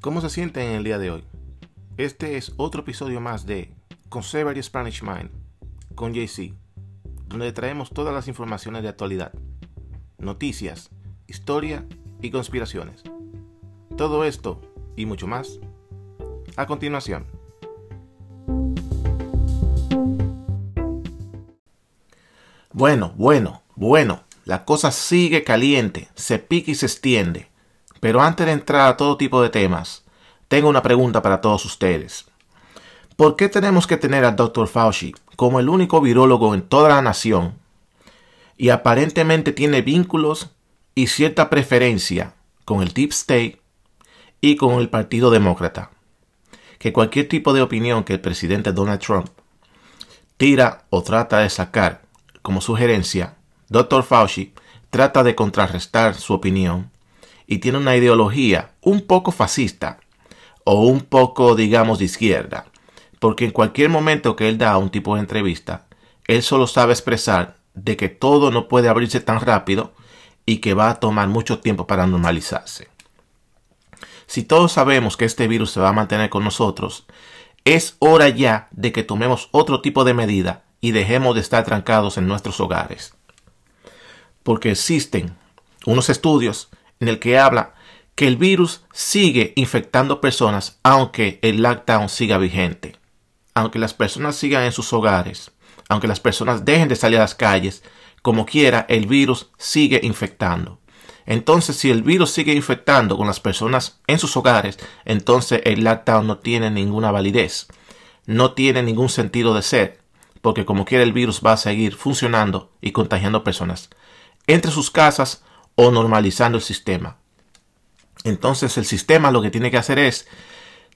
¿Cómo se sienten en el día de hoy? Este es otro episodio más de Conservative Spanish Mind con JC, donde traemos todas las informaciones de actualidad, noticias, historia y conspiraciones. Todo esto y mucho más a continuación. Bueno, bueno, bueno, la cosa sigue caliente, se pica y se extiende. Pero antes de entrar a todo tipo de temas, tengo una pregunta para todos ustedes. ¿Por qué tenemos que tener al Dr. Fauci como el único virólogo en toda la nación y aparentemente tiene vínculos y cierta preferencia con el Deep State y con el Partido Demócrata? Que cualquier tipo de opinión que el presidente Donald Trump tira o trata de sacar como sugerencia, Dr. Fauci trata de contrarrestar su opinión y tiene una ideología un poco fascista o un poco, digamos, de izquierda, porque en cualquier momento que él da un tipo de entrevista, él solo sabe expresar de que todo no puede abrirse tan rápido y que va a tomar mucho tiempo para normalizarse. Si todos sabemos que este virus se va a mantener con nosotros, es hora ya de que tomemos otro tipo de medida y dejemos de estar trancados en nuestros hogares. Porque existen unos estudios en el que habla que el virus sigue infectando personas aunque el lockdown siga vigente. Aunque las personas sigan en sus hogares, aunque las personas dejen de salir a las calles, como quiera, el virus sigue infectando. Entonces, si el virus sigue infectando con las personas en sus hogares, entonces el lockdown no tiene ninguna validez, no tiene ningún sentido de ser, porque como quiera el virus va a seguir funcionando y contagiando personas entre sus casas o normalizando el sistema. Entonces el sistema lo que tiene que hacer es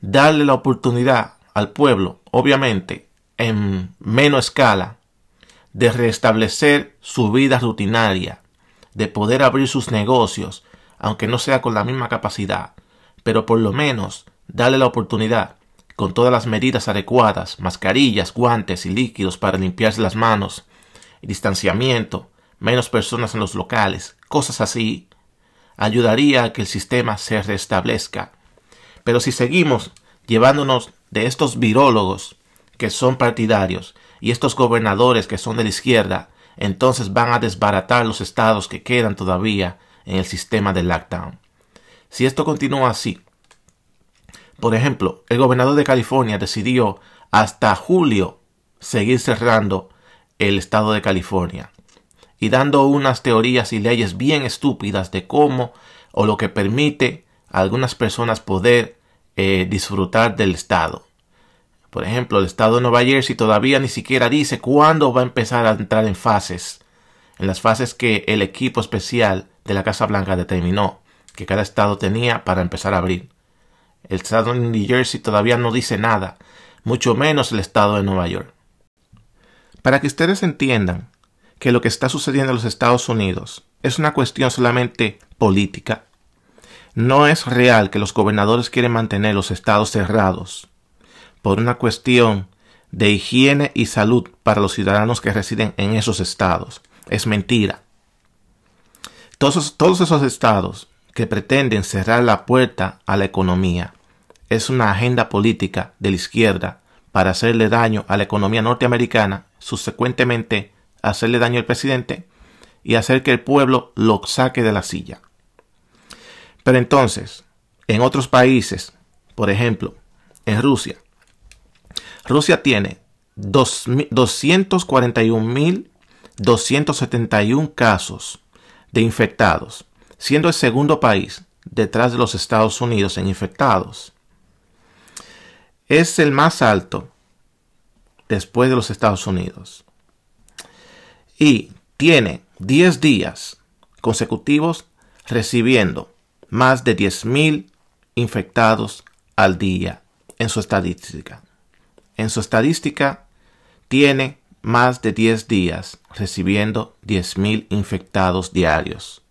darle la oportunidad al pueblo, obviamente en menos escala, de restablecer su vida rutinaria, de poder abrir sus negocios, aunque no sea con la misma capacidad, pero por lo menos darle la oportunidad, con todas las medidas adecuadas, mascarillas, guantes y líquidos para limpiarse las manos, distanciamiento, menos personas en los locales, cosas así, ayudaría a que el sistema se restablezca. Pero si seguimos llevándonos de estos virólogos que son partidarios y estos gobernadores que son de la izquierda, entonces van a desbaratar los estados que quedan todavía en el sistema del lockdown. Si esto continúa así, por ejemplo, el gobernador de California decidió hasta julio seguir cerrando el estado de California y dando unas teorías y leyes bien estúpidas de cómo o lo que permite a algunas personas poder eh, disfrutar del Estado. Por ejemplo, el Estado de Nueva Jersey todavía ni siquiera dice cuándo va a empezar a entrar en fases, en las fases que el equipo especial de la Casa Blanca determinó que cada estado tenía para empezar a abrir. El estado de New Jersey todavía no dice nada, mucho menos el estado de Nueva York. Para que ustedes entiendan que lo que está sucediendo en los Estados Unidos es una cuestión solamente política. No es real que los gobernadores quieren mantener los estados cerrados por una cuestión de higiene y salud para los ciudadanos que residen en esos estados. Es mentira. Todos, todos esos estados que pretenden cerrar la puerta a la economía es una agenda política de la izquierda para hacerle daño a la economía norteamericana, subsecuentemente hacerle daño al presidente y hacer que el pueblo lo saque de la silla. Pero entonces, en otros países, por ejemplo, en Rusia, Rusia tiene 241.271 casos de infectados, siendo el segundo país detrás de los Estados Unidos en infectados. Es el más alto después de los Estados Unidos y tiene 10 días consecutivos recibiendo más de 10.000 infectados al día en su estadística. En su estadística tiene más de 10 días recibiendo 10.000 infectados diarios.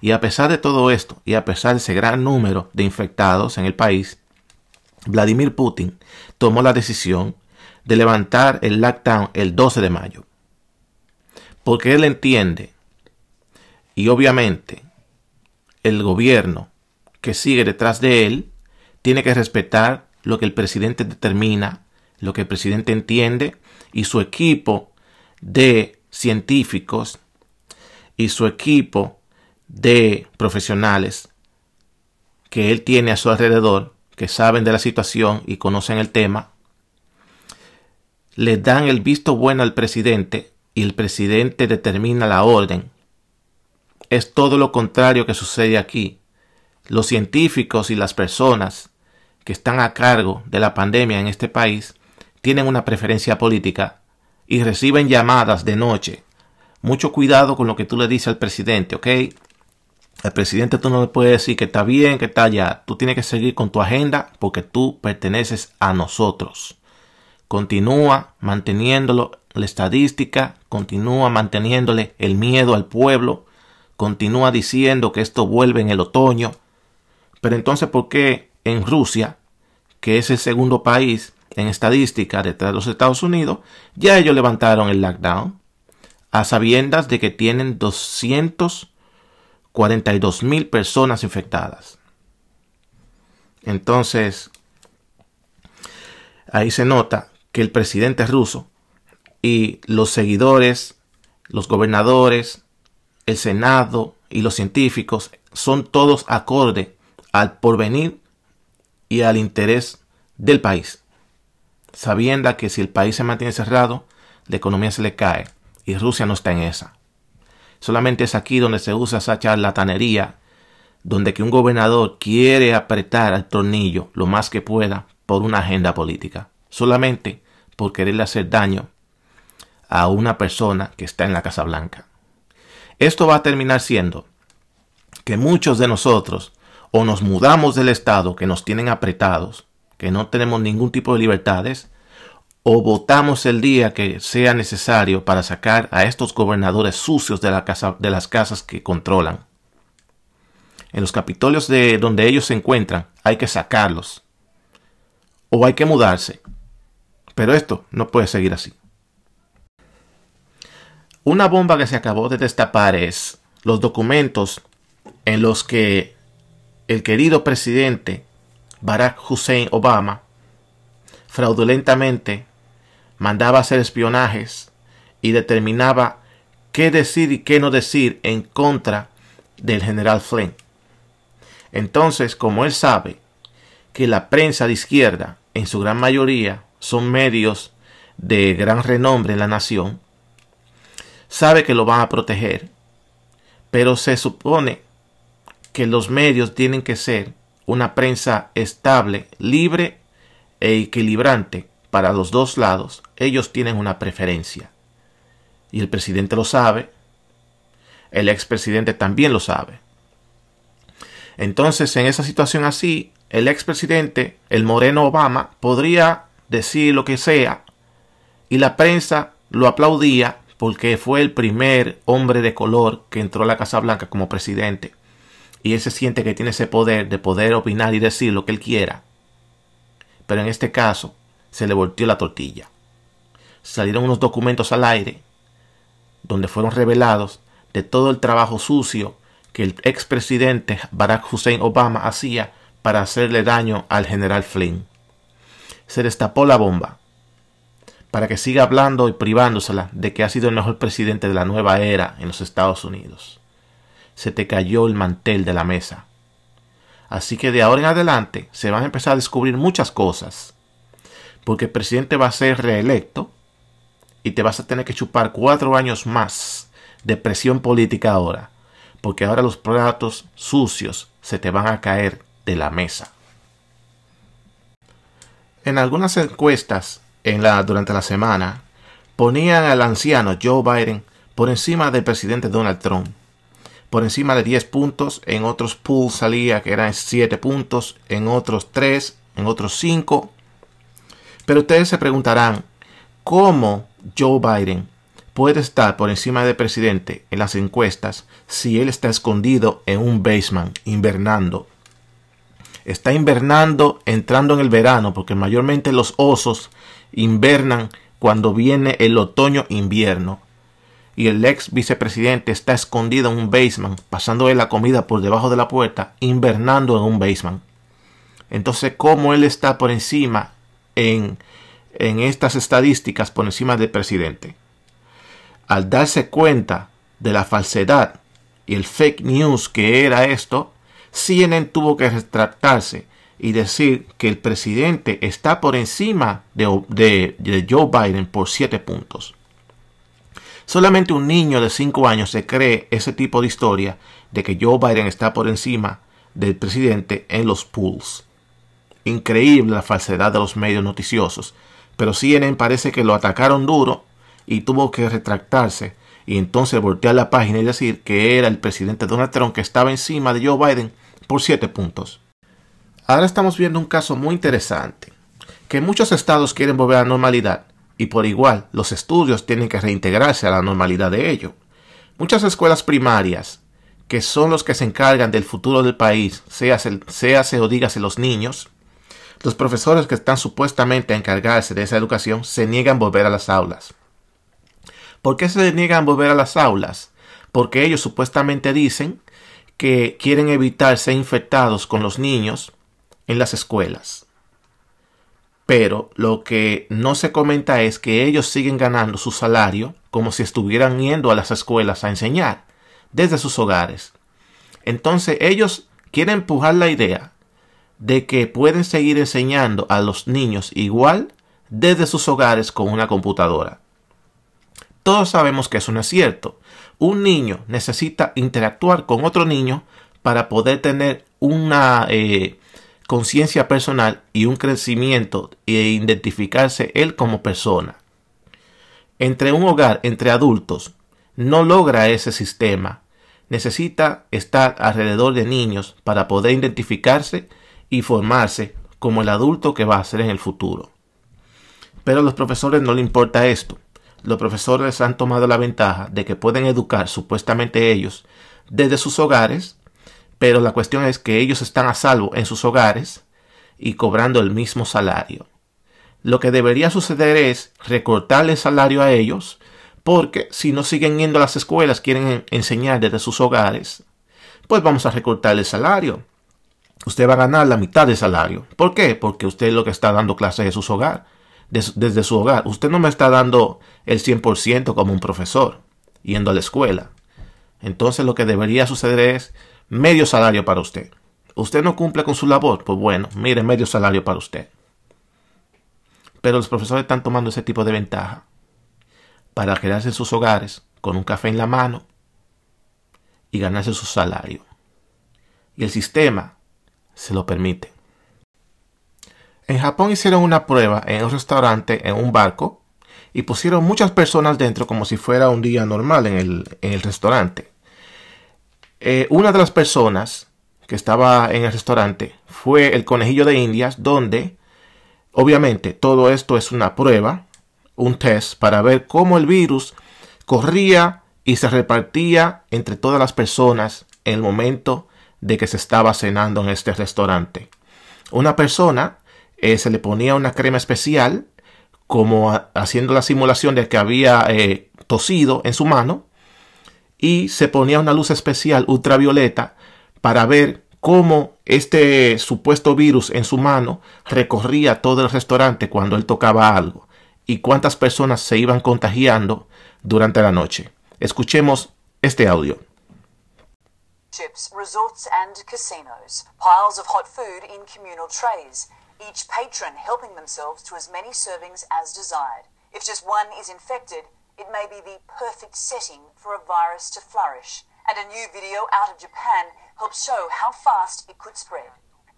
Y a pesar de todo esto, y a pesar de ese gran número de infectados en el país, Vladimir Putin tomó la decisión de levantar el lockdown el 12 de mayo porque él entiende, y obviamente el gobierno que sigue detrás de él, tiene que respetar lo que el presidente determina, lo que el presidente entiende y su equipo de científicos y su equipo de profesionales que él tiene a su alrededor, que saben de la situación y conocen el tema, le dan el visto bueno al presidente y el presidente determina la orden. Es todo lo contrario que sucede aquí. Los científicos y las personas que están a cargo de la pandemia en este país tienen una preferencia política y reciben llamadas de noche. Mucho cuidado con lo que tú le dices al presidente, ¿ok? El presidente tú no le puedes decir que está bien, que está allá. Tú tienes que seguir con tu agenda porque tú perteneces a nosotros. Continúa manteniéndolo la estadística, continúa manteniéndole el miedo al pueblo, continúa diciendo que esto vuelve en el otoño. Pero entonces, ¿por qué en Rusia, que es el segundo país en estadística detrás de los Estados Unidos, ya ellos levantaron el lockdown a sabiendas de que tienen 200 42 mil personas infectadas. Entonces, ahí se nota que el presidente ruso los seguidores, los gobernadores, el Senado y los científicos son todos acorde al porvenir y al interés del país, sabiendo que si el país se mantiene cerrado, la economía se le cae y Rusia no está en esa. Solamente es aquí donde se usa esa charlatanería, donde que un gobernador quiere apretar al tornillo lo más que pueda por una agenda política, solamente por quererle hacer daño a una persona que está en la Casa Blanca. Esto va a terminar siendo que muchos de nosotros o nos mudamos del estado que nos tienen apretados, que no tenemos ningún tipo de libertades, o votamos el día que sea necesario para sacar a estos gobernadores sucios de, de las casas que controlan. En los capitolios de donde ellos se encuentran hay que sacarlos. O hay que mudarse. Pero esto no puede seguir así. Una bomba que se acabó de destapar es los documentos en los que el querido presidente Barack Hussein Obama fraudulentamente mandaba hacer espionajes y determinaba qué decir y qué no decir en contra del general Flynn. Entonces, como él sabe que la prensa de izquierda, en su gran mayoría, son medios de gran renombre en la nación, sabe que lo van a proteger, pero se supone que los medios tienen que ser una prensa estable, libre e equilibrante para los dos lados, ellos tienen una preferencia. Y el presidente lo sabe, el expresidente también lo sabe. Entonces, en esa situación así, el expresidente, el moreno Obama, podría decir lo que sea y la prensa lo aplaudía porque fue el primer hombre de color que entró a la Casa Blanca como presidente. Y él se siente que tiene ese poder de poder opinar y decir lo que él quiera. Pero en este caso, se le volteó la tortilla. Salieron unos documentos al aire donde fueron revelados de todo el trabajo sucio que el expresidente Barack Hussein Obama hacía para hacerle daño al general Flynn. Se destapó la bomba para que siga hablando y privándosela de que ha sido el mejor presidente de la nueva era en los Estados Unidos. Se te cayó el mantel de la mesa. Así que de ahora en adelante se van a empezar a descubrir muchas cosas porque el presidente va a ser reelecto y te vas a tener que chupar cuatro años más de presión política ahora, porque ahora los platos sucios se te van a caer de la mesa. En algunas encuestas durante la semana ponían al anciano Joe Biden por encima del presidente Donald Trump. Por encima de 10 puntos, en otros pools salía que eran 7 puntos, en otros 3, en otros 5 pero ustedes se preguntarán, ¿cómo Joe Biden puede estar por encima del presidente en las encuestas si él está escondido en un basement, invernando? Está invernando entrando en el verano, porque mayormente los osos invernan cuando viene el otoño-invierno. Y el ex vicepresidente está escondido en un basement, pasándole la comida por debajo de la puerta, invernando en un basement. Entonces, ¿cómo él está por encima en, en estas estadísticas, por encima del presidente? Al darse cuenta de la falsedad y el fake news que era esto, CNN tuvo que retractarse y decir que el presidente está por encima de, de, Joe Biden por 7 puntos. Solamente un niño de 5 años se cree ese tipo de historia de que Joe Biden está por encima del presidente en los polls. Increíble la falsedad de los medios noticiosos, pero CNN parece que lo atacaron duro y tuvo que retractarse y entonces voltear la página y decir que era el presidente Donald Trump que estaba encima de Joe Biden por 7 puntos. Ahora estamos viendo un caso muy interesante, que muchos estados quieren volver a la normalidad y por igual los estudios tienen que reintegrarse a la normalidad de ello. Muchas escuelas primarias, que son los que se encargan del futuro del país, sea se o dígase los niños, los profesores que están supuestamente a encargarse de esa educación se niegan a volver a las aulas. ¿Por qué se niegan a volver a las aulas? Porque ellos supuestamente dicen que quieren evitar ser infectados con los niños en las escuelas. Pero lo que no se comenta es que ellos siguen ganando su salario como si estuvieran yendo a las escuelas a enseñar desde sus hogares. Entonces ellos quieren empujar la idea de que pueden seguir enseñando a los niños igual desde sus hogares con una computadora. Todos sabemos que eso no es cierto. Un niño necesita interactuar con otro niño para poder tener una eh, conciencia personal y un crecimiento e identificarse él como persona. Entre un hogar, entre adultos, no logra ese sistema. Necesita estar alrededor de niños para poder identificarse y formarse como el adulto que va a ser en el futuro. Pero a los profesores no le importa esto los profesores han tomado la ventaja de que pueden educar supuestamente ellos desde sus hogares, pero la cuestión es que ellos están a salvo en sus hogares y cobrando el mismo salario. Lo que debería suceder es recortarle el salario a ellos, porque si no siguen yendo a las escuelas, quieren enseñar desde sus hogares, pues vamos a recortarle el salario. Usted va a ganar la mitad del salario. ¿Por qué? Porque usted es lo que está dando clases de sus hogares desde su hogar. Usted no me está dando el 100% como un profesor yendo a la escuela. Entonces lo que debería suceder es medio salario para usted. Usted no cumple con su labor, pues bueno, mire, medio salario para usted. Pero los profesores están tomando ese tipo de ventaja para quedarse en sus hogares con un café en la mano y ganarse su salario. Y el sistema se lo permite. En Japón hicieron una prueba en un restaurante, en un barco, y pusieron muchas personas dentro como si fuera un día normal en el, restaurante. Eh, una de las personas que estaba en el restaurante fue el conejillo de Indias, donde obviamente todo esto es una prueba, un test para ver cómo el virus corría y se repartía entre todas las personas en el momento de que se estaba cenando en este restaurante. Una persona eh, se le ponía una crema especial, como haciendo la simulación de que había eh, tosido en su mano, y se ponía una luz especial ultravioleta para ver cómo este supuesto virus en su mano recorría todo el restaurante cuando él tocaba algo y cuántas personas se iban contagiando durante la noche. Escuchemos este audio. Chips, resorts and casinos. Piles of hot food in communal trays. each patron helping themselves to as many servings as desired. If just one is infected, it may be the perfect setting for a virus to flourish. And a new video out of Japan helps show how fast it could spread.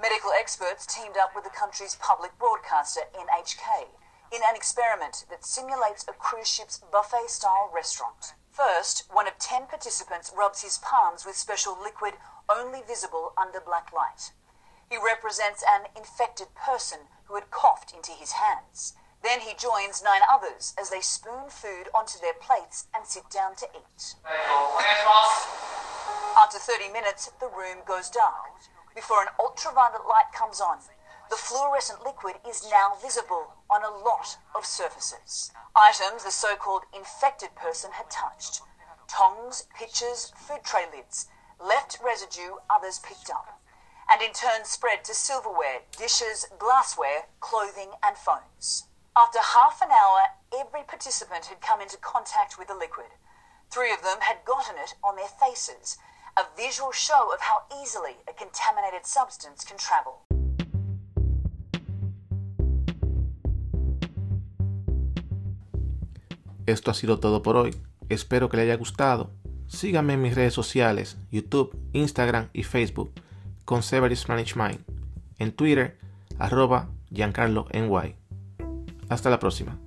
Medical experts teamed up with the country's public broadcaster, NHK, in an experiment that simulates a cruise ship's buffet style restaurant. First, one of ten participants rubs his palms with special liquid only visible under black light. He represents an infected person who had coughed into his hands. Then he joins nine others as they spoon food onto their plates and sit down to eat. After 30 minutes, the room goes dark before an ultraviolet light comes on. The fluorescent liquid is now visible on a lot of surfaces. Items the so-called infected person had touched. Tongs, pitchers, food tray lids. Left residue others picked up. and in turn spread to silverware, dishes, glassware, clothing, and phones. After half an hour, every participant had come into contact with the liquid. Three of them had gotten it on their faces, a visual show of how easily a contaminated substance can travel. Esto ha sido todo por hoy. Espero que le haya gustado. Síganme en mis redes sociales, YouTube, Instagram y Facebook, con Severus Spanish Mind. En Twitter, arroba Giancarlo NY. Hasta la próxima.